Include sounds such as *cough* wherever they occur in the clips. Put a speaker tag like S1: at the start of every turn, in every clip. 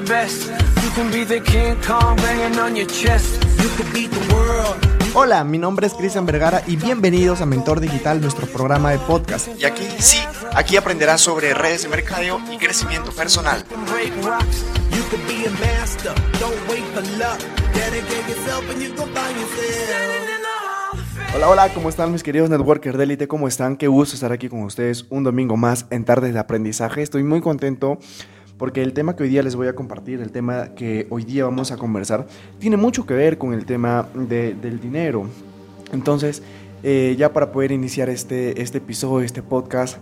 S1: the best. You can be the King Kong banging on your chest. You could beat the world.
S2: Hola, mi nombre es Cristian Vergara y bienvenidos a Mentor Digital, nuestro programa de podcast. Y aquí, sí, aquí aprenderás sobre redes de mercadeo y crecimiento personal. Hola, hola, ¿cómo están mis queridos networkers de élite? ¿Cómo están? Qué gusto estar aquí con ustedes un domingo más en Tardes de Aprendizaje. Estoy muy contento porque el tema que hoy día les voy a compartir, el tema que hoy día vamos a conversar, tiene mucho que ver con el tema de- del dinero. Entonces, eh, ya para poder iniciar este, este episodio, este podcast,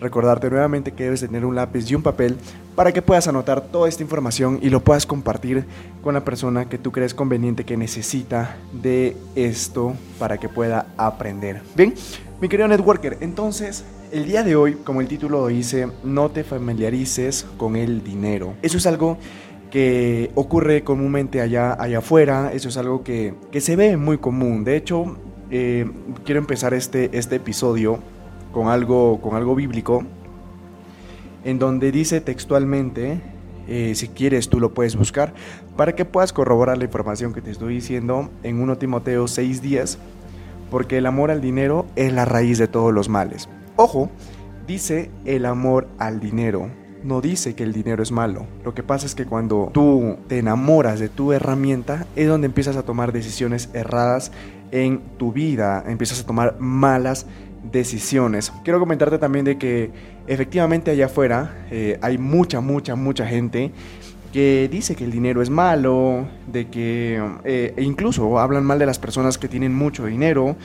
S2: recordarte nuevamente que debes tener un lápiz y un papel para que puedas anotar toda esta información y lo puedas compartir con la persona que tú crees conveniente que necesita de esto para que pueda aprender. Bien, mi querido networker, entonces el día de hoy, como el título dice, no te familiarices con el dinero. Eso es algo que ocurre comúnmente allá, allá afuera, eso es algo que, que se ve muy común. De hecho, eh, quiero empezar este, este episodio con algo, con algo bíblico, en donde dice textualmente, eh, si quieres tú lo puedes buscar, para que puedas corroborar la información que te estoy diciendo en 1 Timoteo 6 días, porque el amor al dinero es la raíz de todos los males. Ojo, dice el amor al dinero. No dice que el dinero es malo. Lo que pasa es que cuando tú te enamoras de tu herramienta es donde empiezas a tomar decisiones erradas en tu vida, empiezas a tomar malas decisiones. Quiero comentarte también de que efectivamente allá afuera eh, hay mucha, mucha, mucha gente que dice que el dinero es malo, de que eh, e incluso hablan mal de las personas que tienen mucho dinero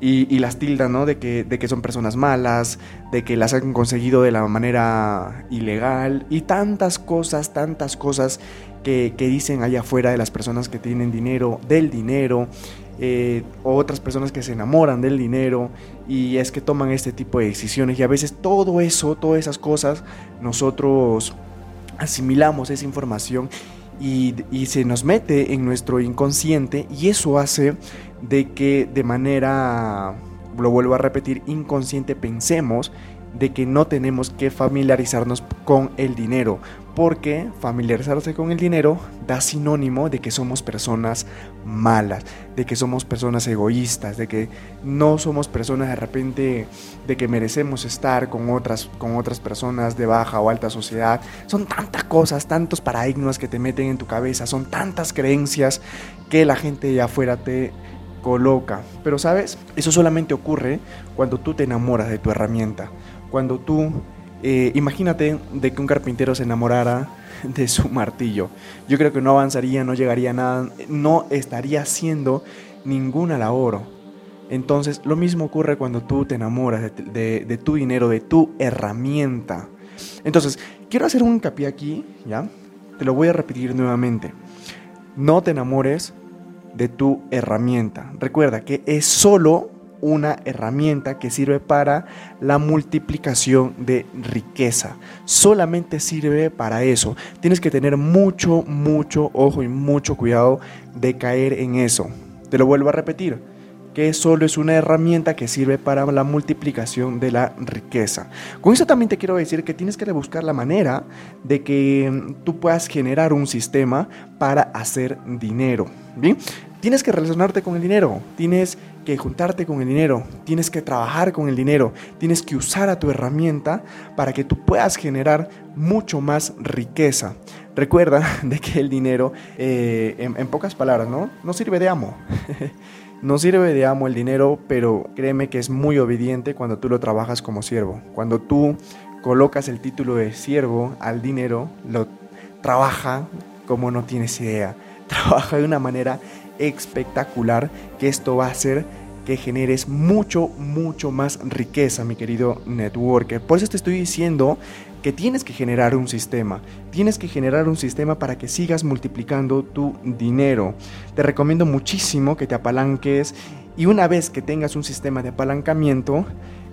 S2: y, y las tildan, ¿no? De que, de que son personas malas, de que las han conseguido de la manera ilegal y tantas cosas, tantas cosas que, que dicen allá afuera de las personas que tienen dinero, del dinero, eh, otras personas que se enamoran del dinero y es que toman este tipo de decisiones y a veces todo eso, todas esas cosas, nosotros asimilamos esa información y, y, se nos mete en nuestro inconsciente y eso hace de que de manera, lo vuelvo a repetir, inconsciente pensemos de que no tenemos que familiarizarnos con el dinero, porque familiarizarse con el dinero da sinónimo de que somos personas malas, de que somos personas egoístas, de que no somos personas de repente de que merecemos estar con otras con otras personas de baja o alta sociedad. Son tantas cosas, tantos paradigmas que te meten en tu cabeza, son tantas creencias que la gente de afuera te coloca. Pero sabes, eso solamente ocurre cuando tú te enamoras de tu herramienta cuando tú, eh, imagínate de que un carpintero se enamorara de su *laughs* martillo. Yo creo que no avanzaría, no llegaría a nada, no estaría haciendo ninguna labor. Entonces, lo mismo ocurre cuando tú te enamoras de, de, de tu dinero, de tu herramienta. Entonces, quiero hacer un hincapié aquí, ¿ya? Te lo voy a repetir nuevamente. No te enamores de tu herramienta. Recuerda que es solo una herramienta que sirve para la multiplicación de riqueza. Solamente sirve para eso. Tienes que tener mucho, mucho ojo y mucho cuidado de caer en eso. Te lo vuelvo a repetir, que solo es una herramienta que sirve para la multiplicación de la riqueza. Con eso también te quiero decir que tienes que buscar la manera de que tú puedas generar un sistema para hacer dinero. ¿Bien? Tienes que relacionarte con el dinero, tienes que juntarte con el dinero, tienes que trabajar con el dinero, tienes que usar a tu herramienta para que tú puedas generar mucho más riqueza. Recuerda *laughs* de que el dinero, eh, en, pocas palabras, ¿no? No sirve de amo. *laughs* no sirve de amo el dinero, pero créeme que es muy obediente cuando tú lo trabajas como siervo. Cuando tú colocas el título de siervo al dinero, lo trabaja como no tienes idea. *laughs* Trabaja de una manera espectacular que esto va a hacer que generes mucho, mucho más riqueza, mi querido networker. Por eso te estoy diciendo que tienes que generar un sistema. Tienes que generar un sistema para que sigas multiplicando tu dinero. Te recomiendo muchísimo que te apalanques y una vez que tengas un sistema de apalancamiento,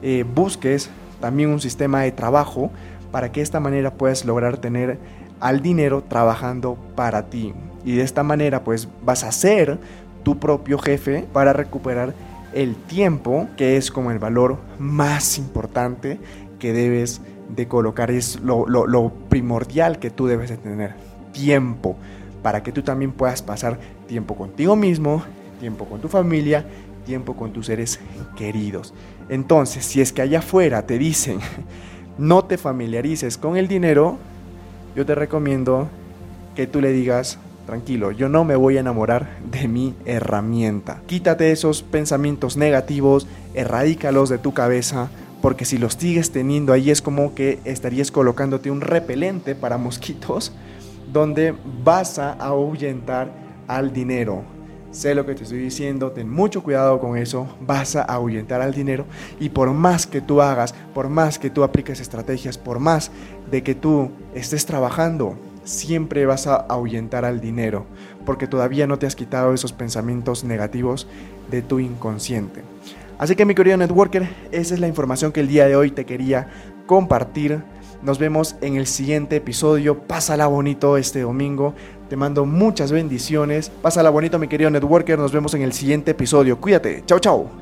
S2: eh, busques también un sistema de trabajo para que de esta manera puedas lograr tener al dinero trabajando para ti. Y de esta manera pues vas a ser tu propio jefe para recuperar el tiempo, que es como el valor más importante que debes de colocar, es lo, lo, primordial que tú debes de tener. tiempo para que tú también puedas pasar tiempo contigo mismo, tiempo con tu familia, tiempo con tus seres queridos. Entonces, si es que allá afuera te dicen, *laughs* no te familiarices con el dinero, yo te recomiendo que tú le digas, tranquilo, yo no me voy a enamorar de mi herramienta. Quítate esos pensamientos negativos, erradícalos de tu cabeza, porque si los sigues teniendo ahí es como que estarías colocándote un repelente para mosquitos, donde vas a ahuyentar al dinero. Sé lo que te estoy diciendo, ten mucho cuidado con eso, vas a ahuyentar al dinero y por más que tú hagas, por más que tú apliques estrategias, por más de que tú estés trabajando, siempre vas a ahuyentar al dinero, porque todavía no te has quitado esos pensamientos negativos de tu inconsciente. Así que mi querido networker, esa es la información que el día de hoy te quería compartir. Nos vemos en el siguiente episodio. Pásala bonito este domingo. Te mando muchas bendiciones. Pásala bonito, mi querido networker. Nos vemos en el siguiente episodio. Cuídate. Chao, chao.